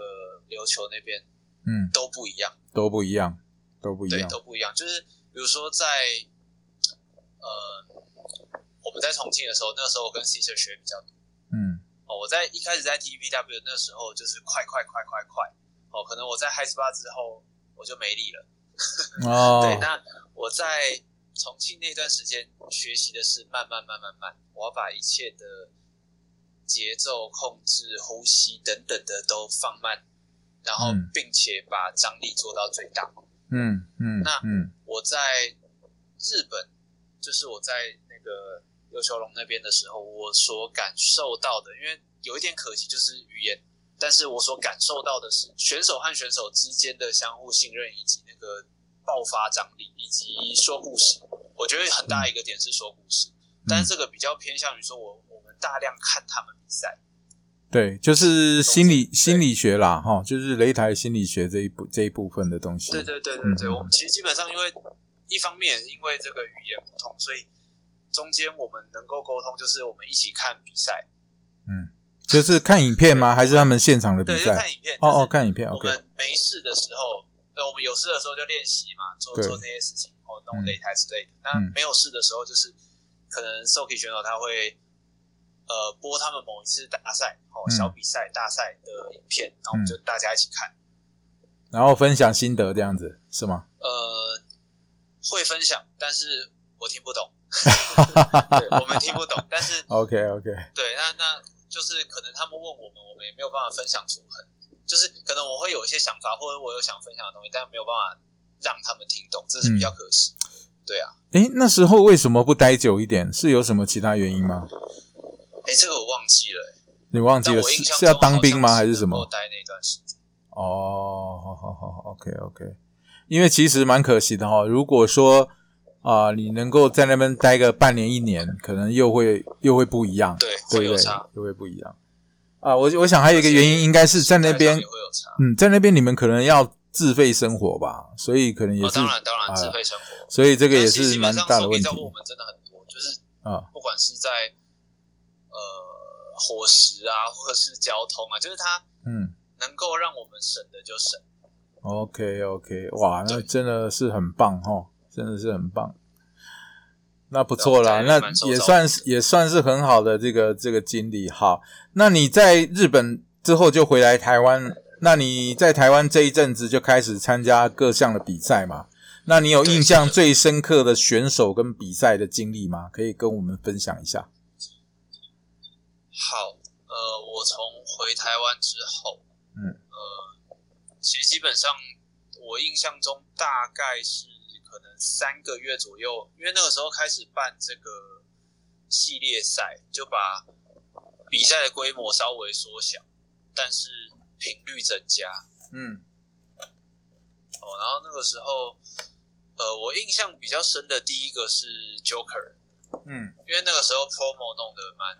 琉球那边嗯，都不一样，都不一样，都不一样对，样，都不一样。就是比如说在呃我们在重庆的时候，那时候我跟 Caesar 学比较多。嗯。哦，我在一开始在 TPW 那时候就是快快快快快，哦，可能我在 High Spa 之后我就没力了。哦，*laughs* 对，那我在重庆那段时间学习的是慢慢慢慢慢，我要把一切的节奏控制、呼吸等等的都放慢，然后嗯并且把张力做到最大。嗯嗯那嗯我在日本，就是我在那个琉球龙那边的时候，我所感受到的，因为有一点可惜就是语言，但是我所感受到的是选手和选手之间的相互信任，以及那个爆发张力，以及说故事。我觉得很大一个点是说故事，但是这个比较偏向于说我我们大量看他们比赛，对，就是心理心理学啦，哈，就是擂台心理学这一部这一部分的东西。对对对对对，我们其实基本上因为一方面因为这个语言不同，所以中间我们能够沟通，就是我们一起看比赛，嗯，就是看影片吗？还是他们现场的比对，就赛？看影片。哦哦，看影片我，OK。们没事的时候，对，我们有事的时候就练习嘛，做做这些事情，哦，弄嗯擂台之类的。那嗯没有事的时候，就是可能 Soki 选手他会呃播他们某一次大赛哦嗯小比赛大赛的影片，然后我们就大家一起看。然后分享心得这样子是吗？呃，会分享，但是我听不懂，*laughs* 对我们听不懂，但是 *laughs* OK OK，对，那那就是可能他们问我们，我们也没有办法分享出很，就是可能我会有一些想法，或者我有想分享的东西，但没有办法让他们听懂，这是比较可惜。对啊，诶，那时候为什么不待久一点？是有什么其他原因吗？诶，这个我忘记了，你忘记了是是要当兵吗？还是什么？待那段时间？哦，好好好，OK OK，因为其实蛮可惜的哈、如果说啊、你能够在那边待个半年一年，可能又会又会不一样，对，对不对会有差。？又会不一样啊！我我想还有一个原因，应该是在那边。嗯，在那边你们可能要自费生活吧，所以可能也哦，是，当然当然，啊自费生活。所以这个也是蛮大的问题我们真的很多，就是啊。不管是在呃伙食啊，或者是交通啊，就是它嗯能够让我们省的就省。，OK OK，哇，那真的是很棒哈，真的是很棒。那不错啦，那也算是也算是很好的这个这个经历。好，那你在日本之后就回来台湾，那你在台湾这一阵子就开始参加各项的比赛嘛？那你有印象最深刻的选手跟比赛的经历吗？可以跟我们分享一下。好，呃，我从回台湾之后，嗯，呃，其实基本上我印象中大概是可能三个月左右，因为那个时候开始办这个系列赛，就把比赛的规模稍微缩小，但是频率增加。嗯哦，然后那个时候，呃，我印象比较深的第一个是 Joker，嗯因为那个时候 promo 弄得蛮，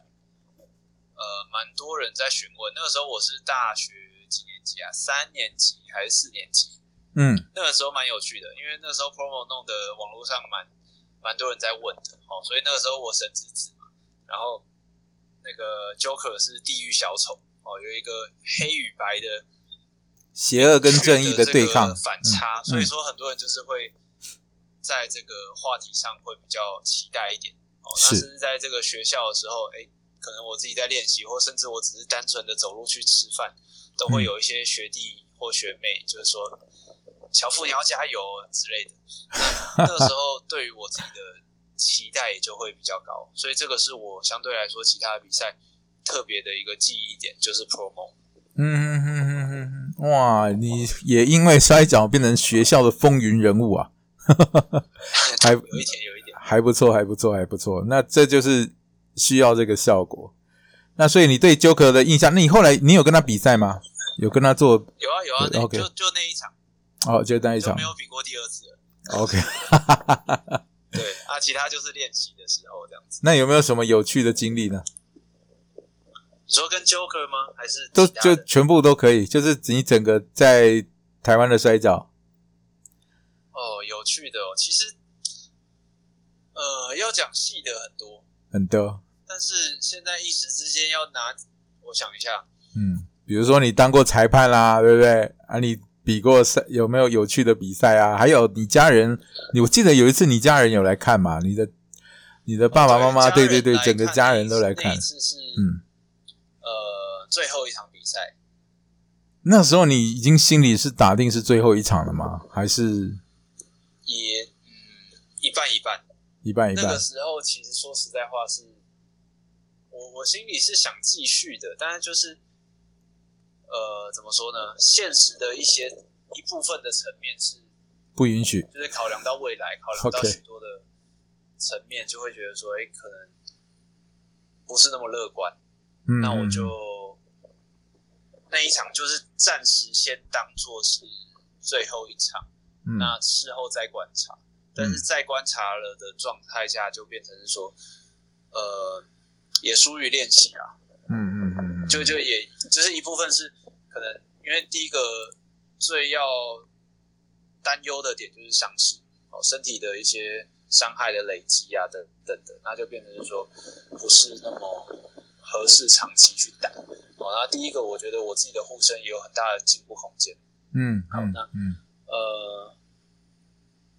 呃，蛮多人在询问。那个时候我是大学几年级啊？三年级还是四年级？嗯那个时候蛮有趣的，因为那时候 promo 弄的网络上蛮蛮多人在问的，哦，所以那个时候我神之子嘛，然后那个 Joker 是地狱小丑，哦，有一个黑与白的邪恶跟正义的对抗反差，嗯所以说很多人就是会在这个话题上会比较期待一点哦。那甚至在这个学校的时候，哎，可能我自己在练习，或甚至我只是单纯的走路去吃饭，都会嗯有一些学弟或学妹就是说。小付，你要加油之类的。那那个时候，对于我自己的期待也就会比较高，所以这个是我相对来说其他的比赛特别的一个记忆点，就是 promo。嗯哼哼哼哼哼，哇！你也因为摔跤变成学校的风云人物啊，*laughs* 还有一点，有一点。还不错，还不错，还不错。那这就是需要这个效果。那所以你对 Joker 的印象，那你后来你有跟他比赛吗？有跟他做有啊有啊，OK 就就那一场，哦，就那一场就没有比过第二次了。OK。*laughs* 对啊，其他就是练习的时候这样子。那有没有什么有趣的经历呢？你说跟 Joker 吗？还是都就全部都可以，就是你整个在台湾的摔跤，哦，有趣的哦。其实，呃，要讲细的很多，很多，但是现在一时之间要拿，我想一下，嗯，比如说你当过裁判啦，对不对？啊，你比过赛有没有有趣的比赛啊？还有你家人，你我记得有一次你家人有来看嘛？你的你的爸爸妈妈，对对对，整个家人都来看那一。次是嗯，呃最后一场比赛，那时候你已经心里是打定是最后一场了吗？还是也嗯一半一半。一半一半那个？时候其实说实在话是，我我心里是想继续的，但是就是呃怎么说呢？现实的一些一部分的层面是，不允许。就是考量到未来，考量到许多的层面，就会觉得说，哎、可能不是那么乐观。嗯，那我就那一场就是暂时先当做是最后一场，嗯那事后再观察。但是在观察了的状态下，就变成是说，呃，也疏于练习啊，嗯嗯嗯嗯，就就也就是一部分是可能因为第一个最要担忧的点就是伤势哦，身体的一些伤害的累积啊等等的，那就变成是说不是那么合适长期去打哦。那第一个，我觉得我自己的护身也有很大的进步空间。嗯嗯好那嗯呃，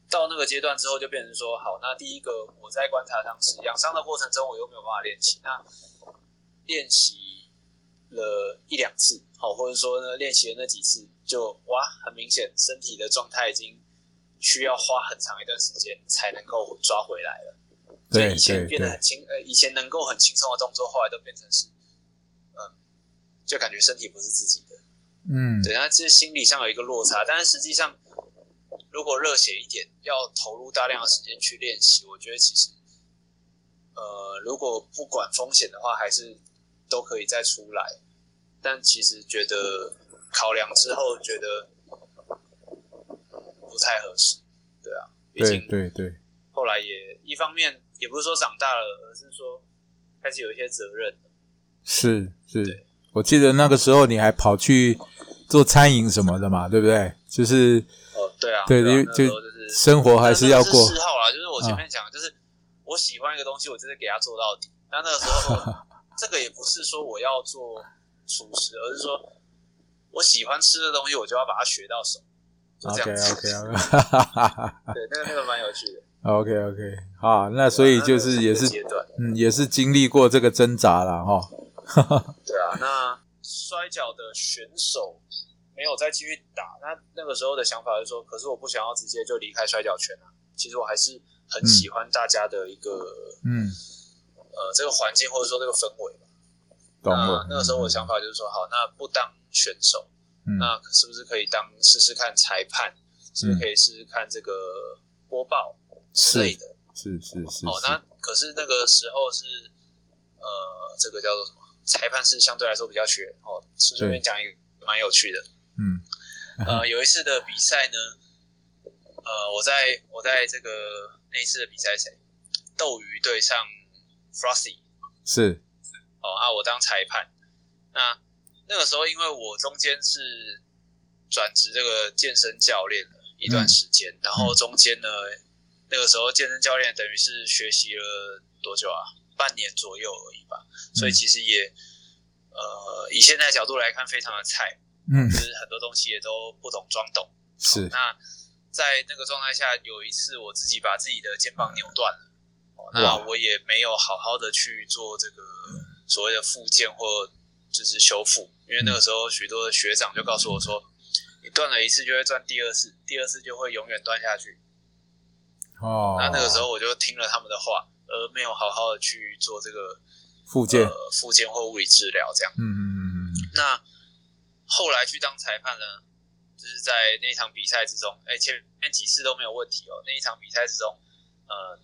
到那个阶段之后，就变成说，好，那第一个我在观察伤势养伤的过程中，我又没有办法练习，那练习了一两次，好，或者说呢，练习的那几次，就哇，很明显身体的状态已经需要花很长一段时间才能够抓回来了。所以对以前变得很轻，呃，以前能够很轻松的动作，后来都变成是，嗯，就感觉身体不是自己的。嗯对，那这心理上有一个落差，但是实际上，如果热血一点，要投入大量的时间去练习，我觉得其实，呃，如果不管风险的话，还是都可以再出来。但其实觉得考量之后，觉得不太合适。对啊，毕对竟对对，后来也一方面也不是说长大了，而是说开始有一些责任。是是对，我记得那个时候你还跑去做餐饮什么的嘛，对不对？就是哦，对啊，对啊，就那时候就是生活还是要过嗜好啦，就是我前面讲，就是我喜欢一个东西，我就是给它做到底。那那个时候，*laughs* 这个也不是说我要做厨师，而是说我喜欢吃的东西，我就要把它学到手，就这 OK 样子。OK *laughs* OK 对，那个那个蛮有趣的。OK OK，好，那所以就是也是那个阶段，嗯也是经历过这个挣扎了哈。*laughs* 对啊。那摔跤的选手没有再继续打，那那个时候的想法是说，可是我不想要直接就离开摔跤圈啊。其实我还是很喜欢大家的一个、嗯，呃这个环境或者说这个氛围吧。懂了。那那个时候我的想法就是说，好，那不当选手，嗯那是不是可以当试试看裁判？是不是可以试试看这个播报之类的？是是是哦，那可是那个时候是呃，这个叫做什么？裁判是相对来说比较缺哦。顺顺便讲一个蛮有趣的，嗯呃，有一次的比赛呢，呃，我在我在这个那一次的比赛谁？斗鱼对上 Frosty，是哦啊，我当裁判。那那个时候，因为我中间是转职这个健身教练了一段时间，然后中间呢，那个时候健身教练等于是学习了多久啊？半年左右而已吧。所以其实也呃，以现在角度来看，非常的菜，嗯就，是很多东西也都不懂装懂。是，那在那个状态下，有一次我自己把自己的肩膀扭断了，哦那我也没有好好的去做这个所谓的复健或就是修复，因为那个时候许多的学长就告诉我说，你断了一次就会断第二次，第二次就会永远断下去。哦，那那个时候我就听了他们的话，而没有好好的去做这个复健，呃复健或物理治疗这样。嗯嗯嗯嗯那后来去当裁判呢，就是在那一场比赛之中，哎，前面几次都没有问题哦。那一场比赛之中，呃，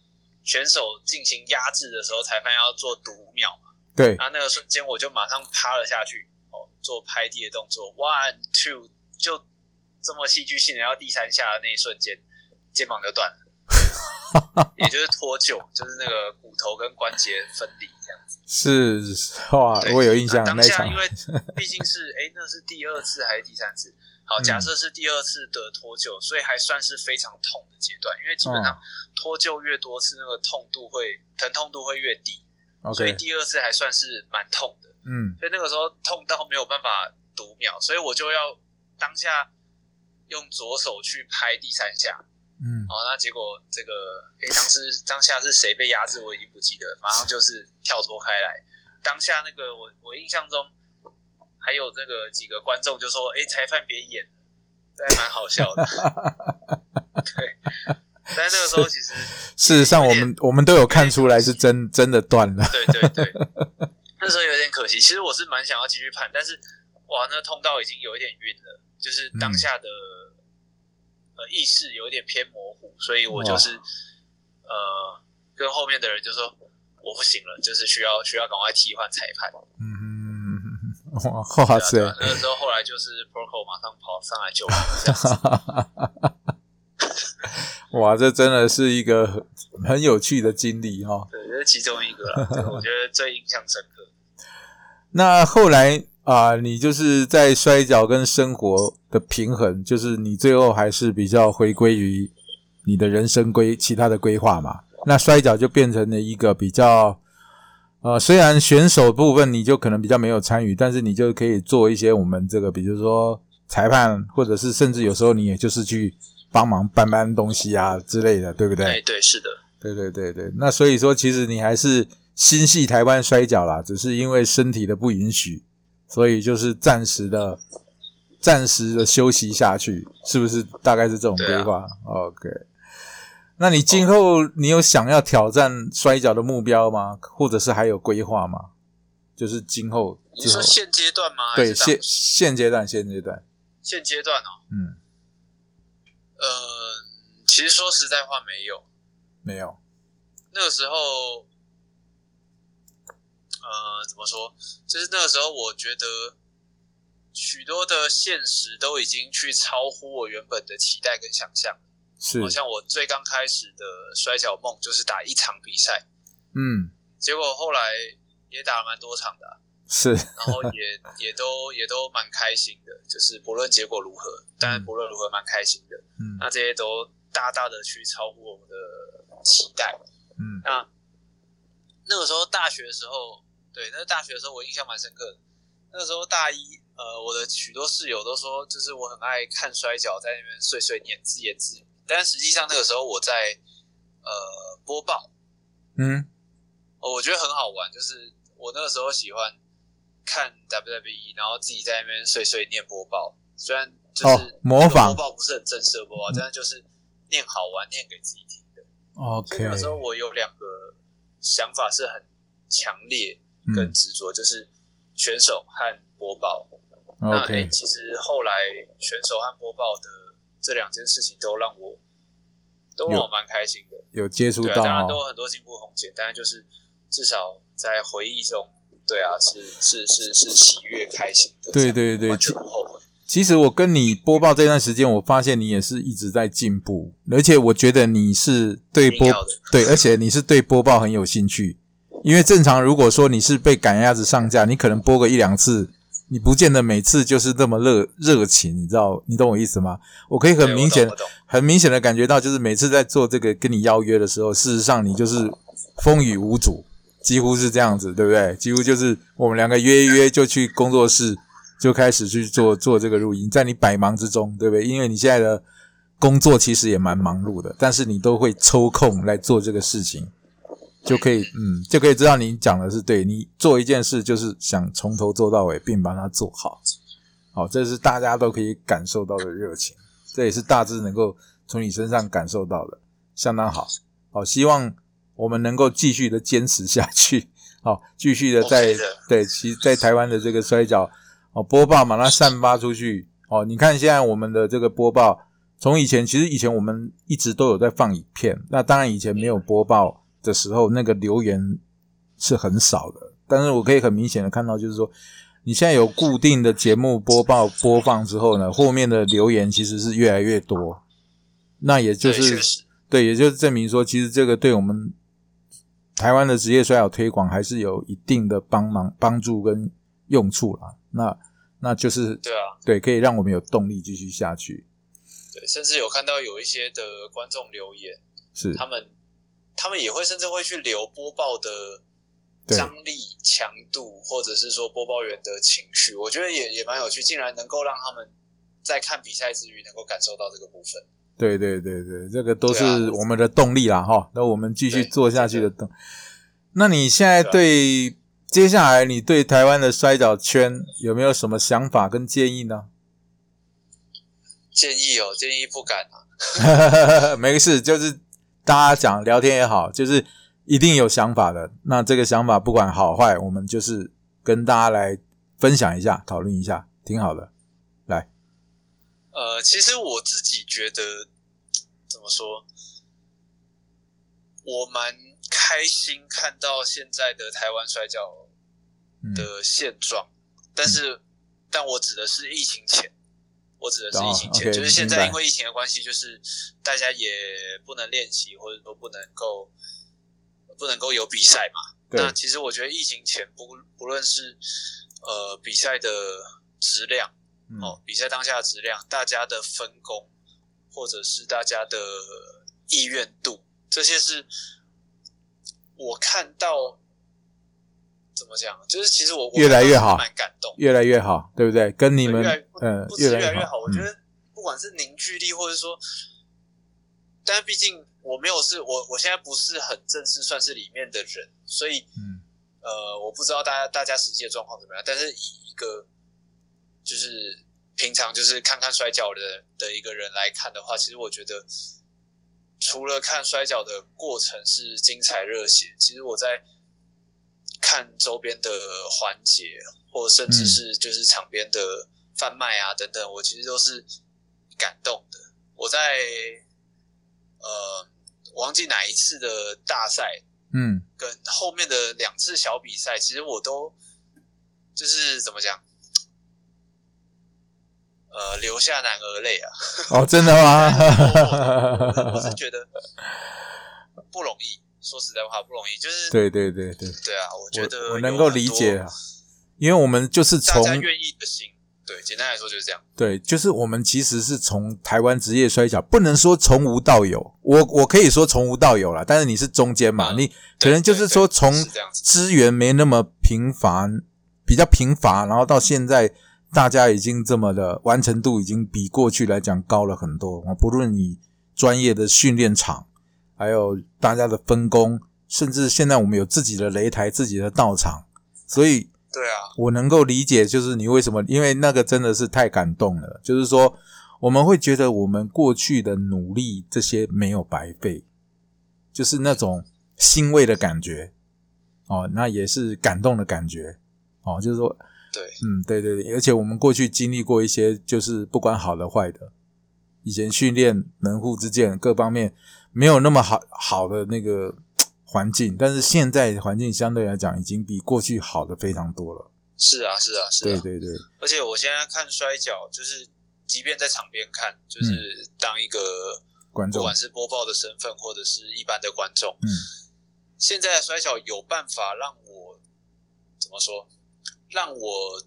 选手进行压制的时候，裁判要做读秒嘛，对，然后那个瞬间我就马上趴了下去，哦，做拍地的动作，one two，就这么戏剧性的要第三下的那一瞬间，肩膀就断了，*laughs* 也就是脱臼，就是那个骨头跟关节分离这样子。是哇，对我有印象那当下因为毕竟是 *laughs* 哎，那是第二次还是第三次？好，嗯假设是第二次的脱臼，所以还算是非常痛的阶段，因为基本上哦脱臼越多次，那个痛度会疼痛度会越低，所以第二次还算是蛮痛的。嗯所以那个时候痛到没有办法读秒，所以我就要当下用左手去拍第三下。嗯，哦，那结果这个诶，当时当下是谁被压制，我已经不记得，马上就是跳脱开来。当下那个我我印象中还有这个几个观众就说：“哎，裁判别演了，这还蛮好笑的。”对，但是那个时候其实 *laughs* 事实上我们我们都有看出来是真真的断了，对对对，*laughs* 那时候有点可惜。其实我是蛮想要继续判，但是哇，那通道已经有一点晕了，就是当下的、呃意识有一点偏模糊，所以我就是呃跟后面的人就说我不行了，就是需要需要赶快替换裁判。嗯，哇塞那个时候后来就是 Proco 马上跑上来救我。*laughs* 哇，这真的是一个很很有趣的经历哈、哦。对，这是其中一个啦，*laughs* 这个我觉得最印象深刻。那后来啊、你就是在摔跤跟生活的平衡，就是你最后还是比较回归于你的人生规其他的规划嘛。那摔跤就变成了一个比较，呃，虽然选手部分你就可能比较没有参与，但是你就可以做一些我们这个，比如说裁判，或者是甚至有时候你也就是去帮忙搬搬东西啊之类的，对不对？哎，对，是的，对对对对，那所以说，其实你还是心系台湾摔跤啦，只是因为身体的不允许，所以就是暂时的、暂时的休息下去，是不是？大概是这种规划。OK，那你今后你有想要挑战摔跤的目标吗？或者是还有规划吗？就是今后你说，现阶段吗？对现现阶段现阶段，现阶段哦，嗯，呃，其实说实在话没有。没有，那个时候，呃，怎么说？就是那个时候，我觉得许多的现实都已经去超乎我原本的期待跟想象。是好，像我最刚开始的摔跤梦就是打一场比赛，嗯，结果后来也打了蛮多场的啊、是，然后也也都也都蛮开心的，就是不论结果如何，但是不论如何蛮开心的。嗯那这些都大大的去超乎我们的期待。嗯那那个时候大学的时候，对，那大学的时候我印象蛮深刻的。那个时候大一，呃，我的许多室友都说，就是我很爱看摔跤，在那边碎碎念、自言自语。但实际上那个时候我在呃播报，嗯哦我觉得很好玩，就是我那个时候喜欢看 WWE，然后自己在那边碎碎念播报。虽然就是、哦模仿播报不是很正式的播报，但是就是念好玩，念给自己听的。所以，OK，那时候我有两个想法是很强烈跟嗯执着，就是选手和播报。那诶，OK，其实后来选手和播报的这两件事情都让我都让我蛮开心的。有接触对啊，到当然都哦，有很多进步空间，但是就是至少在回忆中，对啊，是是是是喜悦开心的，对对对完全不后悔。其实我跟你播报这段时间，我发现你也是一直在进步，而且我觉得你是对播对，而且你是对播报很有兴趣。因为正常如果说你是被赶鸭子上架，你可能播个一两次，你不见得每次就是那么热热情，你知道你懂我意思吗？我可以很明显很明显的感觉到，就是每次在做这个跟你邀约的时候，事实上你就是风雨无阻，几乎是这样子，对不对？几乎就是我们两个约一约就去工作室，就开始去做做这个录音，在你百忙之中，对不对？因为你现在的工作其实也蛮忙碌的，但是你都会抽空来做这个事情，就可以，*laughs* 嗯，就可以知道你讲的是对。你做一件事就是想从头做到尾，并把它做好，好，这是大家都可以感受到的热情，这也是大致能够从你身上感受到的，相当好。好，希望我们能够继续的坚持下去，好，继续的在对其在台湾的这个摔跤哦播报把它散发出去哦。你看现在我们的这个播报。从以前，其实以前我们一直都有在放影片。那当然，以前没有播报的时候，那个留言是很少的。但是我可以很明显的看到，就是说，你现在有固定的节目播报播放之后呢，后面的留言其实是越来越多。那也就是对，也就是证明说，其实这个对我们台湾的职业摔跤推广还是有一定的帮忙、帮助跟用处了。那那就是对啊，对，可以让我们有动力继续下去。对甚至有看到有一些的观众留言，是他们，他们也会甚至会去留播报的张力强度，或者是说播报员的情绪，我觉得也也蛮有趣，竟然能够让他们在看比赛之余能够感受到这个部分。对对对对，这个都是我们的动力啦，哈，那我们继续做下去的动。那你现在对接下来你对台湾的摔角圈有没有什么想法跟建议呢？建议哦，建议不敢啊。*laughs* 没事，就是大家讲聊天也好，就是一定有想法的。那这个想法不管好坏，我们就是跟大家来分享一下，讨论一下，挺好的。来，呃，其实我自己觉得怎么说，我蛮开心看到现在的台湾摔跤的现状，但是，但我指的是疫情前。我指的是疫情前，就是现在因为疫情的关系，就是大家也不能练习，或者说不能够不能够有比赛嘛。那其实我觉得疫情前不不论是呃比赛的质量哦，比赛当下的质量，大家的分工，或者是大家的意愿度，这些是我看到。怎么讲？就是其实我越来越好，蛮感动，越来越好，对不对？跟你们嗯，不止越来越好。我觉得不管是凝聚力，或者说，但毕竟我没有是我，我现在不是很正式算是里面的人，所以嗯呃，我不知道大家大家实际的状况怎么样。但是以一个就是平常就是看看摔跤的的一个人来看的话，其实我觉得除了看摔跤的过程是精彩热血，其实我在。看周边的环节，或甚至是就是场边的贩卖啊等等，我其实都是感动的。我在呃忘记哪一次的大赛，嗯，跟后面的两次小比赛，其实我都就是怎么讲，呃，流下男儿泪啊！哦，真的吗？*laughs* 我是觉得 *laughs* 不容易。说实在话不容易，就是对对对对对啊，我觉得我能够理解啊，因为我们就是从愿意的心，对，简单来说就是这样，对，就是我们其实是从台湾职业摔跤，不能说从无到有，我我可以说从无到有了，但是你是中间嘛，你可能就是说从资源没那么频繁，比较贫乏，然后到现在大家已经这么的完成度已经比过去来讲高了很多啊，不论你专业的训练场。还有大家的分工，甚至现在我们有自己的擂台、自己的道场，所以对啊，我能够理解，就是你为什么，因为那个真的是太感动了。就是说，我们会觉得我们过去的努力这些没有白费，就是那种欣慰的感觉哦，那也是感动的感觉哦。就是说，对，嗯，对对对，而且我们过去经历过一些，就是不管好的坏的，以前训练门户之见各方面。没有那么好好的那个环境，但是现在环境相对来讲已经比过去好的非常多了。是啊，是啊，是啊。对对对。而且我现在看摔角，就是即便在场边看，就是当一个观众，不管是播报的身份或者是一般的观众，嗯，现在的摔角有办法让我怎么说？让我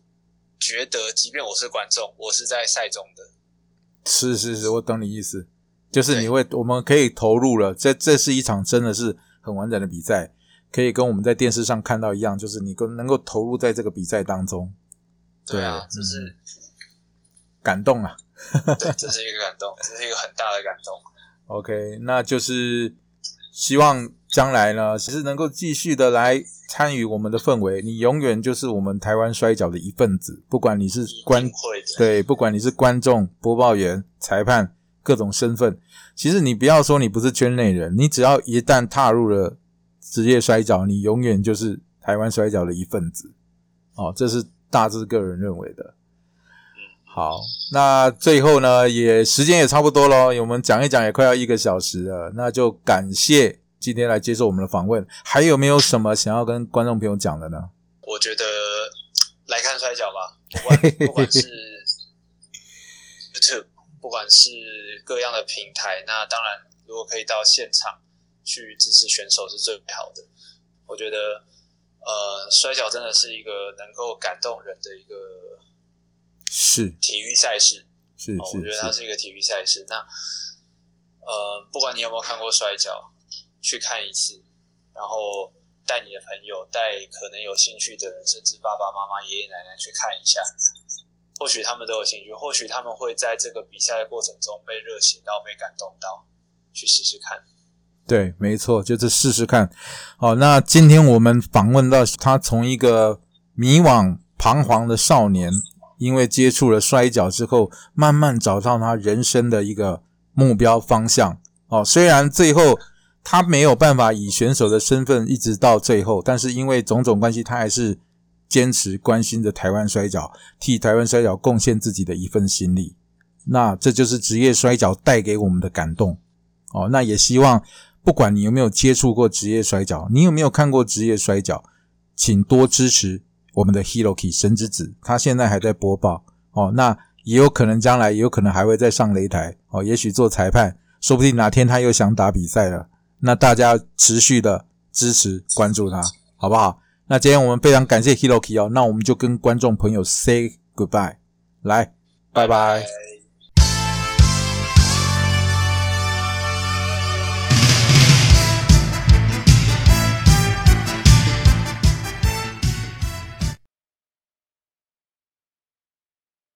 觉得，即便我是观众，我是在赛中的。是是是，我懂你意思。就是你会，我们可以投入了，这这是一场真的是很完整的比赛，可以跟我们在电视上看到一样，就是你跟能够投入在这个比赛当中，对啊，对这是、感动啊。对，这是一个感动，这是一个很大的感动。OK，那就是希望将来呢，是能够继续的来参与我们的氛围。你永远就是我们台湾摔跤的一份子，不管你是观对，不管你是观众、播报员、裁判，各种身份，其实你不要说你不是圈内人，你只要一旦踏入了职业摔跤，你永远就是台湾摔跤的一份子。哦，这是大致个人认为的。好，那最后呢，也时间也差不多咯，我们讲一讲也快要一个小时了，那就感谢今天来接受我们的访问。还有没有什么想要跟观众朋友讲的呢？我觉得来看摔跤吧，不管不管是 *laughs* YouTube，不管是各样的平台，那当然如果可以到现场去支持选手是最好的。我觉得呃，摔跤真的是一个能够感动人的一个是体育赛事。是哦，我觉得它是一个体育赛事。那呃，不管你有没有看过摔跤，去看一次，然后带你的朋友，带可能有兴趣的人，甚至爸爸妈妈、爷爷奶奶去看一下，或许他们都有兴趣，或许他们会在这个比赛的过程中被热血到、被感动到，去试试看。对，没错，就是试试看。好，那今天我们访问到他，从一个迷惘、彷徨的少年，因为接触了摔跤之后，慢慢找到他人生的一个目标方向。哦，虽然最后他没有办法以选手的身份一直到最后，但是因为种种关系，他还是坚持关心着台湾摔角，替台湾摔角贡献自己的一份心力。那这就是职业摔角带给我们的感动。哦，那也希望不管你有没有接触过职业摔角，你有没有看过职业摔角，请多支持我们的 Hiroki 神之子，他现在还在播报哦，那也有可能将来也有可能还会再上擂台哦，也许做裁判，说不定哪天他又想打比赛了，那大家持续的支持关注他，好不好？那今天我们非常感谢 Hiroki 哦，那我们就跟观众朋友 say goodbye，来，拜拜。